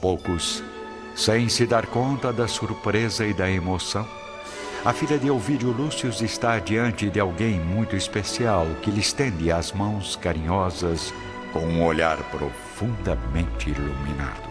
poucos, sem se dar conta da surpresa e da emoção, a filha de Ovídio Lúcio está diante de alguém muito especial que lhe estende as mãos carinhosas com um olhar profundamente iluminado.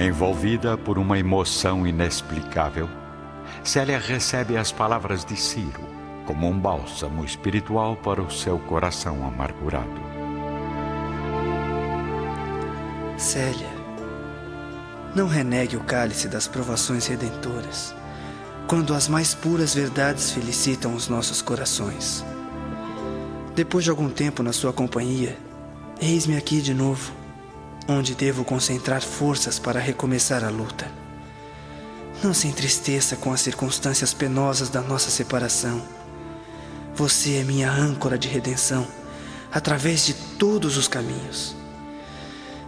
Envolvida por uma emoção inexplicável, Célia recebe as palavras de Ciro como um bálsamo espiritual para o seu coração amargurado. Célia, não renegue o cálice das provações redentoras, quando as mais puras verdades felicitam os nossos corações. Depois de algum tempo na sua companhia, eis-me aqui de novo onde devo concentrar forças para recomeçar a luta. Não se entristeça com as circunstâncias penosas da nossa separação. Você é minha âncora de redenção através de todos os caminhos.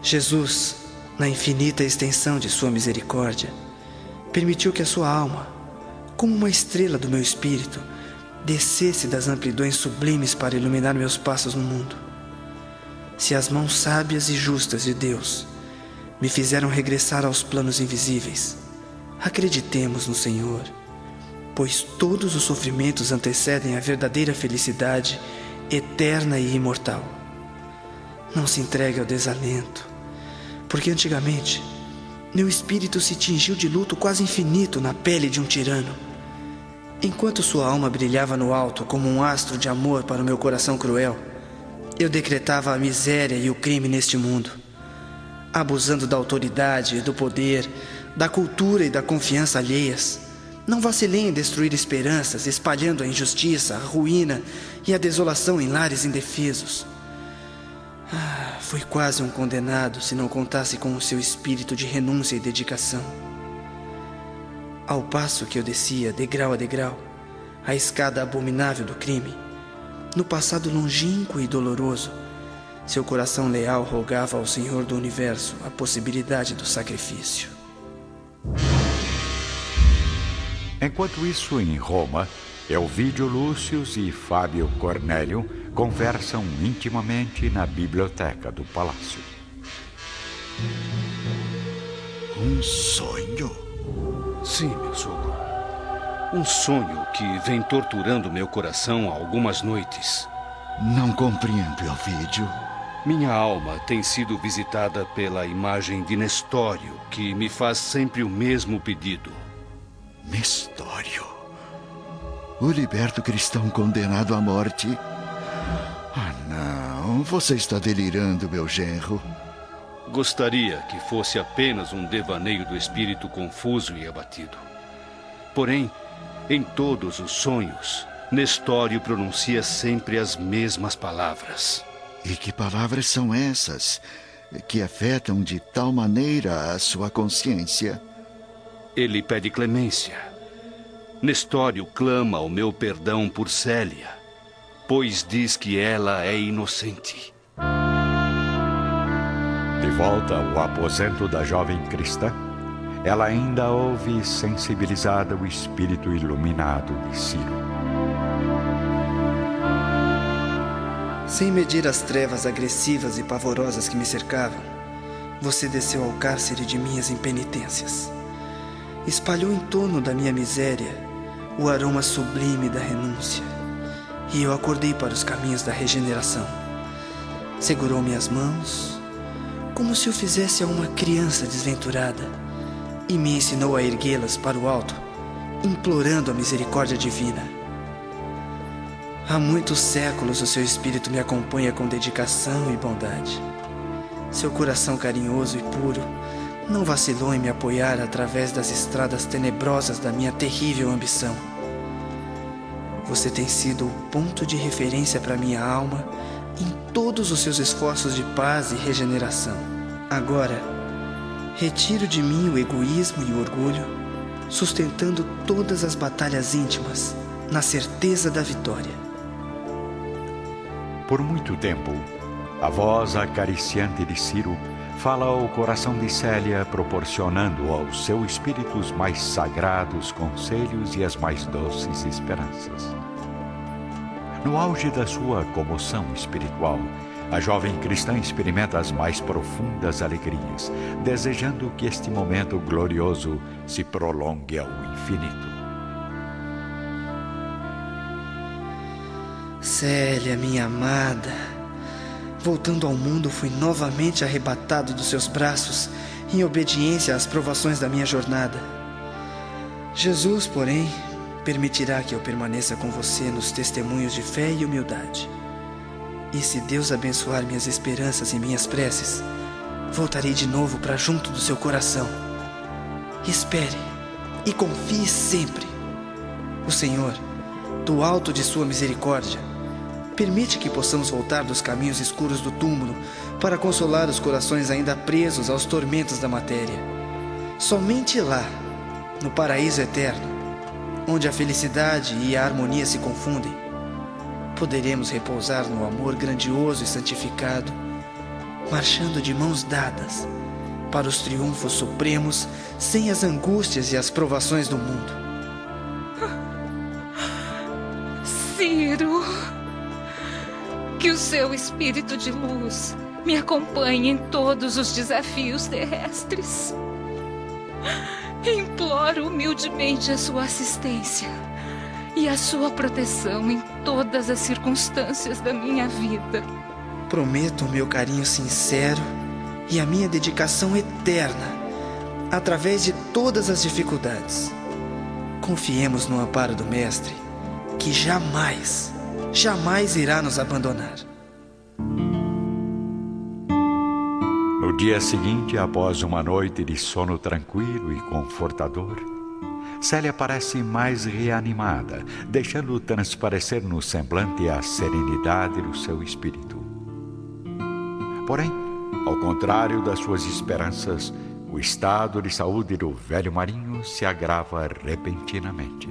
Jesus, na infinita extensão de Sua misericórdia, permitiu que a sua alma, como uma estrela do meu espírito, descesse das amplidões sublimes para iluminar meus passos no mundo se as mãos sábias e justas de Deus me fizeram regressar aos planos invisíveis, acreditemos no Senhor, pois todos os sofrimentos antecedem a verdadeira felicidade eterna e imortal. Não se entregue ao desalento, porque antigamente meu espírito se tingiu de luto quase infinito na pele de um tirano. Enquanto sua alma brilhava no alto como um astro de amor para o meu coração cruel, eu decretava a miséria e o crime neste mundo, abusando da autoridade do poder, da cultura e da confiança alheias. Não vacilei em destruir esperanças, espalhando a injustiça, a ruína e a desolação em lares indefesos. Ah, fui quase um condenado se não contasse com o seu espírito de renúncia e dedicação. Ao passo que eu descia, degrau a degrau, a escada abominável do crime, no passado longínquo e doloroso, seu coração leal rogava ao Senhor do Universo a possibilidade do sacrifício. Enquanto isso, em Roma, Elvídio Lúcius e Fábio Cornélio conversam intimamente na biblioteca do palácio. Um sonho? Sim, meu sogro. Um sonho que vem torturando meu coração há algumas noites. Não compreendo, Elvídio. Minha alma tem sido visitada pela imagem de Nestório, que me faz sempre o mesmo pedido. Nestório? O liberto cristão condenado à morte? Ah, não. Você está delirando, meu genro. Gostaria que fosse apenas um devaneio do espírito confuso e abatido. Porém, em todos os sonhos, Nestório pronuncia sempre as mesmas palavras. E que palavras são essas que afetam de tal maneira a sua consciência? Ele pede clemência. Nestório clama o meu perdão por Célia, pois diz que ela é inocente. De volta ao aposento da jovem cristã, ela ainda ouve sensibilizada o espírito iluminado de Ciro. Sem medir as trevas agressivas e pavorosas que me cercavam, você desceu ao cárcere de minhas impenitências. Espalhou em torno da minha miséria o aroma sublime da renúncia, e eu acordei para os caminhos da regeneração. Segurou minhas mãos, como se o fizesse a uma criança desventurada e me ensinou a erguê-las para o alto, implorando a misericórdia divina. Há muitos séculos o seu espírito me acompanha com dedicação e bondade. Seu coração carinhoso e puro não vacilou em me apoiar através das estradas tenebrosas da minha terrível ambição. Você tem sido o ponto de referência para minha alma em todos os seus esforços de paz e regeneração. Agora, retiro de mim o egoísmo e o orgulho, sustentando todas as batalhas íntimas na certeza da vitória. Por muito tempo, a voz acariciante de Ciro fala ao coração de Célia, proporcionando ao seu espírito os mais sagrados conselhos e as mais doces esperanças. No auge da sua comoção espiritual, a jovem cristã experimenta as mais profundas alegrias, desejando que este momento glorioso se prolongue ao infinito. Célia, minha amada, voltando ao mundo, fui novamente arrebatado dos seus braços em obediência às provações da minha jornada. Jesus, porém, permitirá que eu permaneça com você nos testemunhos de fé e humildade. E se Deus abençoar minhas esperanças e minhas preces, voltarei de novo para junto do seu coração. Espere e confie sempre. O Senhor, do alto de sua misericórdia, permite que possamos voltar dos caminhos escuros do túmulo para consolar os corações ainda presos aos tormentos da matéria. Somente lá, no paraíso eterno, onde a felicidade e a harmonia se confundem, poderemos repousar no amor grandioso e santificado, marchando de mãos dadas para os triunfos supremos sem as angústias e as provações do mundo. Ciro, que o seu espírito de luz me acompanhe em todos os desafios terrestres. Imploro humildemente a sua assistência e a sua proteção em todas as circunstâncias da minha vida. Prometo o meu carinho sincero e a minha dedicação eterna através de todas as dificuldades. Confiemos no amparo do Mestre, que jamais, jamais irá nos abandonar. No dia seguinte, após uma noite de sono tranquilo e confortador, Célia parece mais reanimada, deixando transparecer no semblante a serenidade do seu espírito. Porém, ao contrário das suas esperanças, o estado de saúde do velho marinho se agrava repentinamente.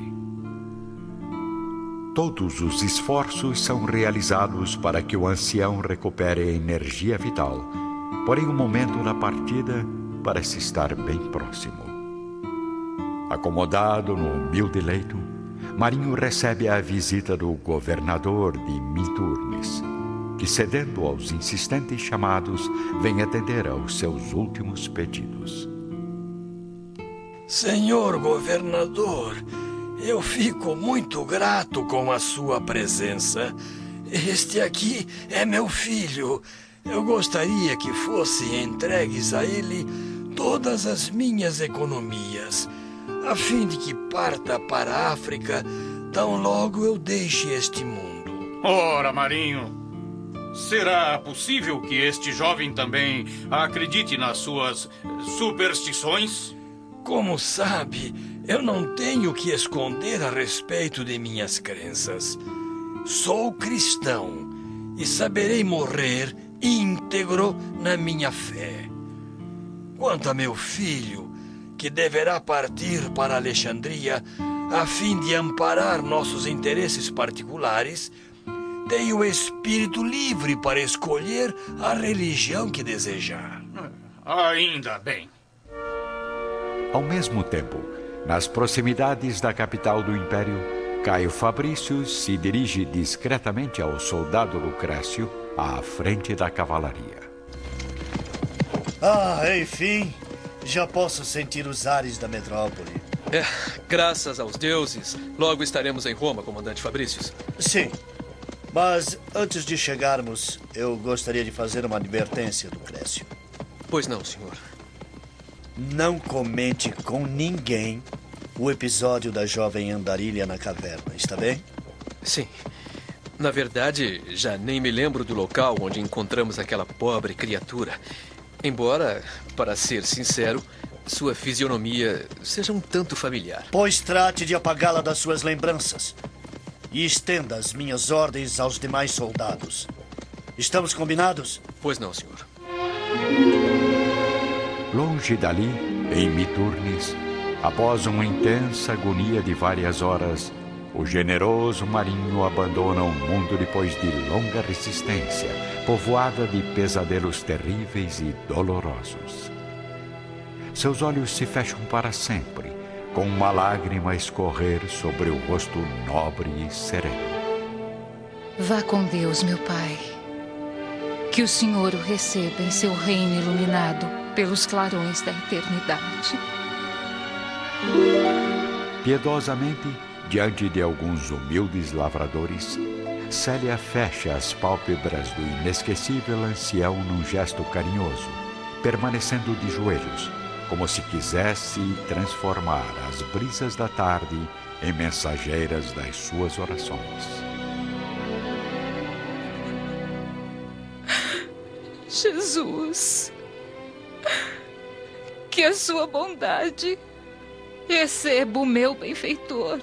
Todos os esforços são realizados para que o ancião recupere a energia vital Porém, o momento da partida parece estar bem próximo. Acomodado no humilde leito, Marinho recebe a visita do governador de Minturnes, que, cedendo aos insistentes chamados, vem atender aos seus últimos pedidos. Senhor governador, eu fico muito grato com a sua presença. Este aqui é meu filho. Eu gostaria que fossem entregues a ele todas as minhas economias, a fim de que parta para a África tão logo eu deixe este mundo. Ora, Marinho, será possível que este jovem também acredite nas suas superstições? Como sabe, eu não tenho que esconder a respeito de minhas crenças. Sou cristão e saberei morrer íntegro na minha fé. Quanto a meu filho, que deverá partir para Alexandria a fim de amparar nossos interesses particulares, tem o espírito livre para escolher a religião que desejar. Ainda bem. Ao mesmo tempo, nas proximidades da capital do império, Caio Fabrício se dirige discretamente ao soldado Lucrécio à frente da cavalaria. Ah, enfim, já posso sentir os ares da metrópole. É, graças aos deuses, logo estaremos em Roma, comandante Fabrícios. Sim, mas antes de chegarmos, eu gostaria de fazer uma advertência, Lucrécio. Pois não, senhor. Não comente com ninguém o episódio da jovem andarilha na caverna, está bem? Sim. Na verdade, já nem me lembro do local onde encontramos aquela pobre criatura. Embora, para ser sincero, sua fisionomia seja um tanto familiar. Pois trate de apagá-la das suas lembranças. E estenda as minhas ordens aos demais soldados. Estamos combinados? Pois não, senhor. Longe dali, em Miturnes, após uma intensa agonia de várias horas, o generoso marinho abandona o mundo depois de longa resistência, povoada de pesadelos terríveis e dolorosos. Seus olhos se fecham para sempre, com uma lágrima a escorrer sobre o rosto nobre e sereno. Vá com Deus, meu pai. Que o Senhor o receba em seu reino iluminado pelos clarões da eternidade. Piedosamente, diante de alguns humildes lavradores, Célia fecha as pálpebras do inesquecível ancião num gesto carinhoso, permanecendo de joelhos, como se quisesse transformar as brisas da tarde em mensageiras das suas orações. Jesus, que a sua bondade receba o meu benfeitor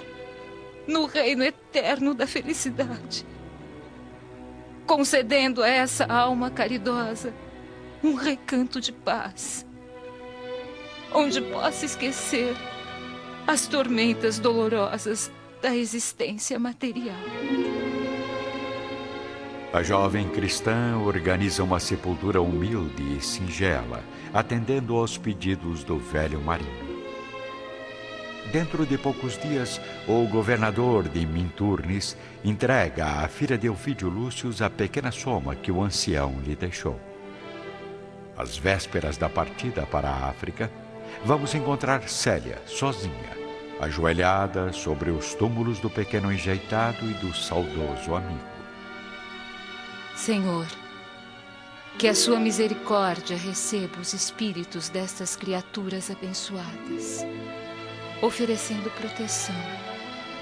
no reino eterno da felicidade, concedendo a essa alma caridosa um recanto de paz, onde possa esquecer as tormentas dolorosas da existência material. A jovem cristã organiza uma sepultura humilde e singela, atendendo aos pedidos do velho marinho. Dentro de poucos dias, o governador de Minturnes entrega à filha de Elvídio Lúcius a pequena soma que o ancião lhe deixou. Às vésperas da partida para a África, vamos encontrar Célia sozinha, ajoelhada sobre os túmulos do pequeno enjeitado e do saudoso amigo. Senhor, que a sua misericórdia receba os espíritos destas criaturas abençoadas, oferecendo proteção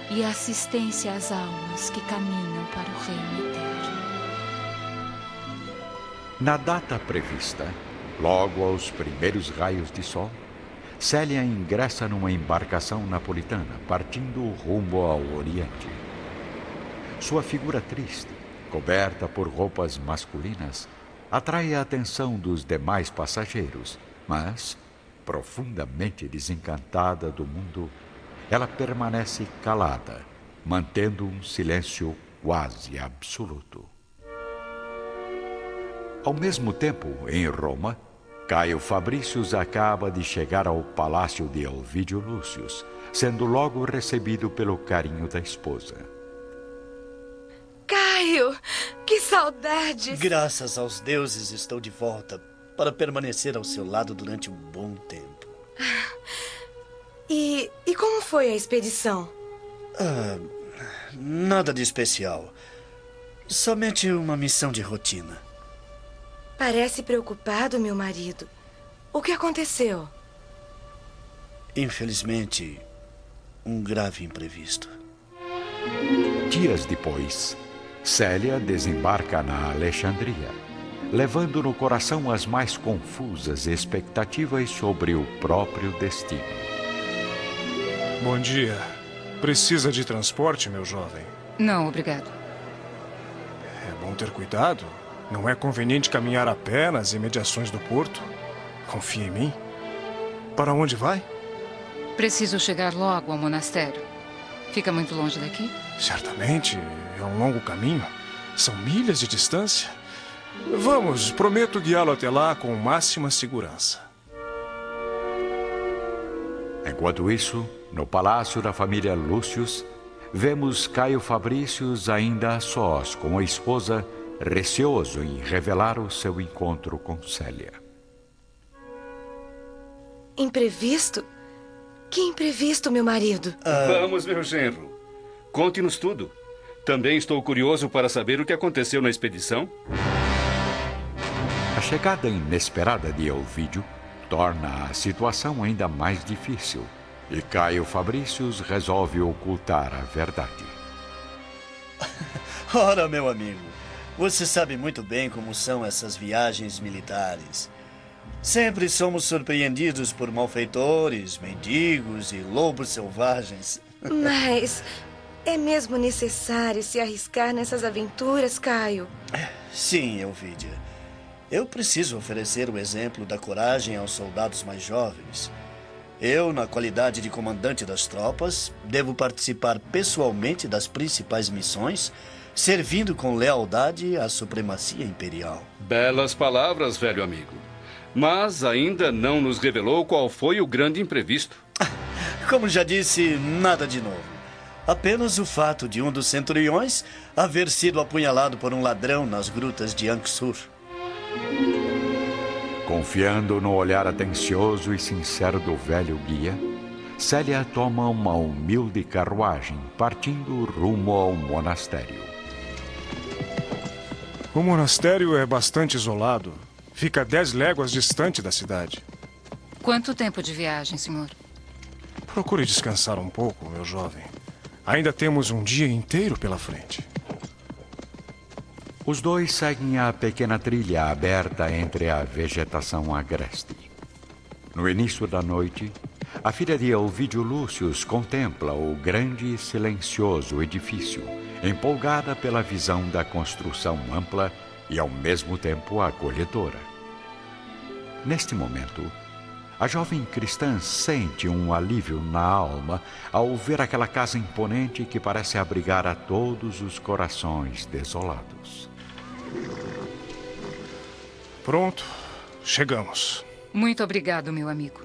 e assistência às almas que caminham para o reino eterno. Na data prevista, logo aos primeiros raios de sol, Célia ingressa numa embarcação napolitana, partindo rumo ao Oriente. Sua figura triste, coberta por roupas masculinas, atrai a atenção dos demais passageiros, mas, profundamente desencantada do mundo, ela permanece calada, mantendo um silêncio quase absoluto. Ao mesmo tempo, em Roma, Caio Fabricius acaba de chegar ao palácio de Elvídio Lúcius, sendo logo recebido pelo carinho da esposa. Caio, que saudades! Graças aos deuses estou de volta para permanecer ao seu lado durante um bom tempo. E, e como foi a expedição? Ah, nada de especial. Somente uma missão de rotina. Parece preocupado, meu marido. O que aconteceu? Infelizmente, um grave imprevisto. Dias depois, Célia desembarca na Alexandria, levando no coração as mais confusas expectativas sobre o próprio destino. Bom dia. Precisa de transporte, meu jovem? Não, obrigado. É bom ter cuidado. Não é conveniente caminhar a pé nas imediações do porto. Confia em mim. Para onde vai? Preciso chegar logo ao monastério. Fica muito longe daqui? Certamente. É um longo caminho. São milhas de distância. Vamos, prometo guiá-lo até lá com máxima segurança. Enquanto isso, no palácio da família Lúcius, vemos Caio Fabricius ainda a sós com a esposa, receoso em revelar o seu encontro com Célia. Imprevisto? Que imprevisto, meu marido? Vamos, meu genro. Conte-nos tudo. Também estou curioso para saber o que aconteceu na expedição. A chegada inesperada de Elvídio torna a situação ainda mais difícil e Caio Fabricius resolve ocultar a verdade. Ora, meu amigo, você sabe muito bem como são essas viagens militares. Sempre somos surpreendidos por malfeitores, mendigos e lobos selvagens. Mas é mesmo necessário se arriscar nessas aventuras, Caio? Sim, Elvídia. Eu preciso oferecer o exemplo da coragem aos soldados mais jovens. Eu, na qualidade de comandante das tropas, devo participar pessoalmente das principais missões, servindo com lealdade à supremacia imperial. Belas palavras, velho amigo. Mas ainda não nos revelou qual foi o grande imprevisto. Como já disse, nada de novo. Apenas o fato de um dos centuriões haver sido apunhalado por um ladrão nas grutas de Anxur. Confiando no olhar atencioso e sincero do velho guia, Célia toma uma humilde carruagem, partindo rumo ao monastério. O monastério é bastante isolado. Fica a dez léguas distante da cidade. Quanto tempo de viagem, senhor? Procure descansar um pouco, meu jovem. Ainda temos um dia inteiro pela frente. Os dois seguem a pequena trilha aberta entre a vegetação agreste. No início da noite, a filha de Ovidio Lúcius contempla o grande e silencioso edifício, empolgada pela visão da construção ampla e ao mesmo tempo acolhedora. Neste momento, a jovem cristã sente um alívio na alma ao ver aquela casa imponente que parece abrigar a todos os corações desolados. Pronto, chegamos. Muito obrigado, meu amigo.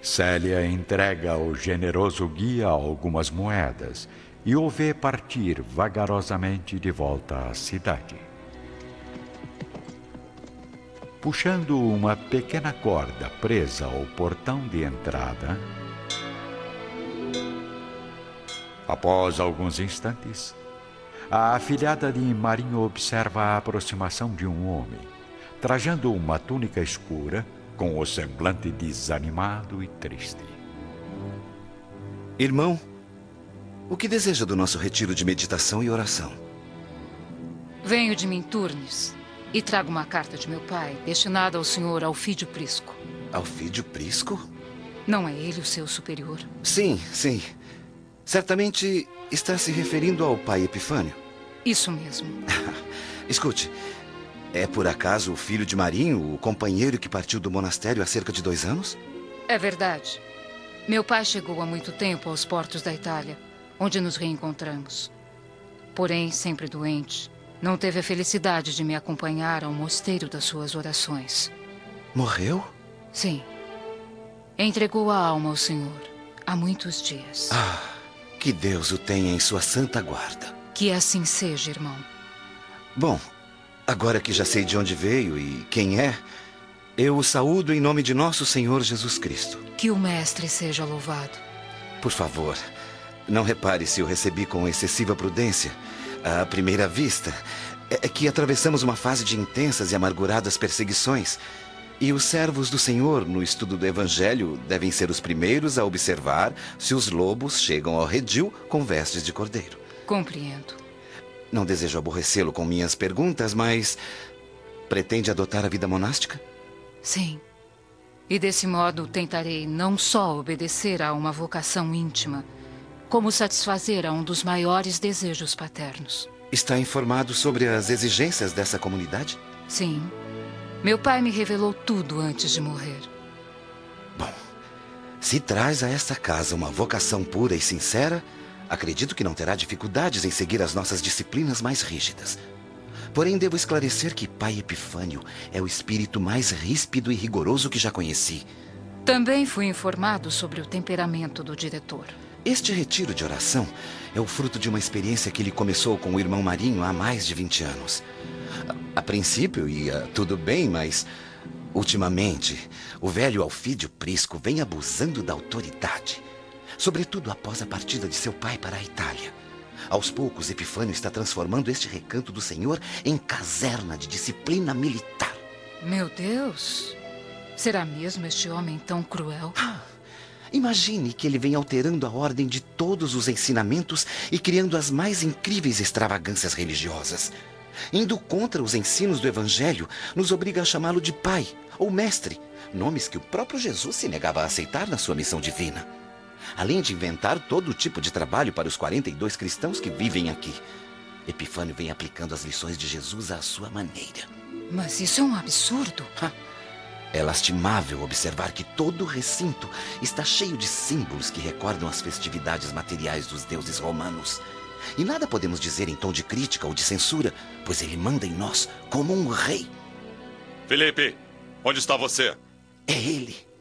Célia entrega ao generoso guia algumas moedas e o vê partir vagarosamente de volta à cidade. Puxando uma pequena corda presa ao portão de entrada, após alguns instantes, a afilhada de Marinho observa a aproximação de um homem, trajando uma túnica escura, com o semblante desanimado e triste. Irmão, o que deseja do nosso retiro de meditação e oração? Venho de Minturnes e trago uma carta de meu pai, destinada ao senhor Alfídio Prisco. Alfídio Prisco? Não é ele o seu superior? Sim, sim. Certamente está se referindo ao pai Epifânio. Isso mesmo. Escute, é por acaso o filho de Marinho, o companheiro que partiu do monastério há cerca de dois anos? É verdade. Meu pai chegou há muito tempo aos portos da Itália, onde nos reencontramos. Porém, sempre doente, não teve a felicidade de me acompanhar ao mosteiro das suas orações. Morreu? Sim. Entregou a alma ao Senhor há muitos dias. Ah, que Deus o tenha em sua santa guarda. Que assim seja, irmão. Bom, agora que já sei de onde veio e quem é, eu o saúdo em nome de nosso Senhor Jesus Cristo. Que o Mestre seja louvado. Por favor, não repare se eu recebi com excessiva prudência. À primeira vista, é que atravessamos uma fase de intensas e amarguradas perseguições. E os servos do Senhor, no estudo do Evangelho, devem ser os primeiros a observar se os lobos chegam ao redil com vestes de cordeiro. Compreendo. Não desejo aborrecê-lo com minhas perguntas, mas. Pretende adotar a vida monástica? Sim. E desse modo tentarei não só obedecer a uma vocação íntima, como satisfazer a um dos maiores desejos paternos. Está informado sobre as exigências dessa comunidade? Sim. Meu pai me revelou tudo antes de morrer. Bom, se traz a esta casa uma vocação pura e sincera, acredito que não terá dificuldades em seguir as nossas disciplinas mais rígidas. Porém, devo esclarecer que Pai Epifânio é o espírito mais ríspido e rigoroso que já conheci. Também fui informado sobre o temperamento do diretor. Este retiro de oração é o fruto de uma experiência que ele começou com o irmão Marinho há mais de 20 anos. A, a princípio ia tudo bem, mas ultimamente o velho Alfídio Prisco vem abusando da autoridade, sobretudo após a partida de seu pai para a Itália. Aos poucos, Epifânio está transformando este recanto do Senhor em caserna de disciplina militar. Meu Deus! Será mesmo este homem tão cruel? Imagine que ele vem alterando a ordem de todos os ensinamentos e criando as mais incríveis extravagâncias religiosas. Indo contra os ensinos do Evangelho, nos obriga a chamá-lo de pai ou mestre, nomes que o próprio Jesus se negava a aceitar na sua missão divina. Além de inventar todo tipo de trabalho para os 42 cristãos que vivem aqui. Epifânio vem aplicando as lições de Jesus à sua maneira. Mas isso é um absurdo. É lastimável observar que todo o recinto está cheio de símbolos que recordam as festividades materiais dos deuses romanos. E nada podemos dizer em tom de crítica ou de censura, pois ele manda em nós como um rei. Felipe, onde está você? É ele.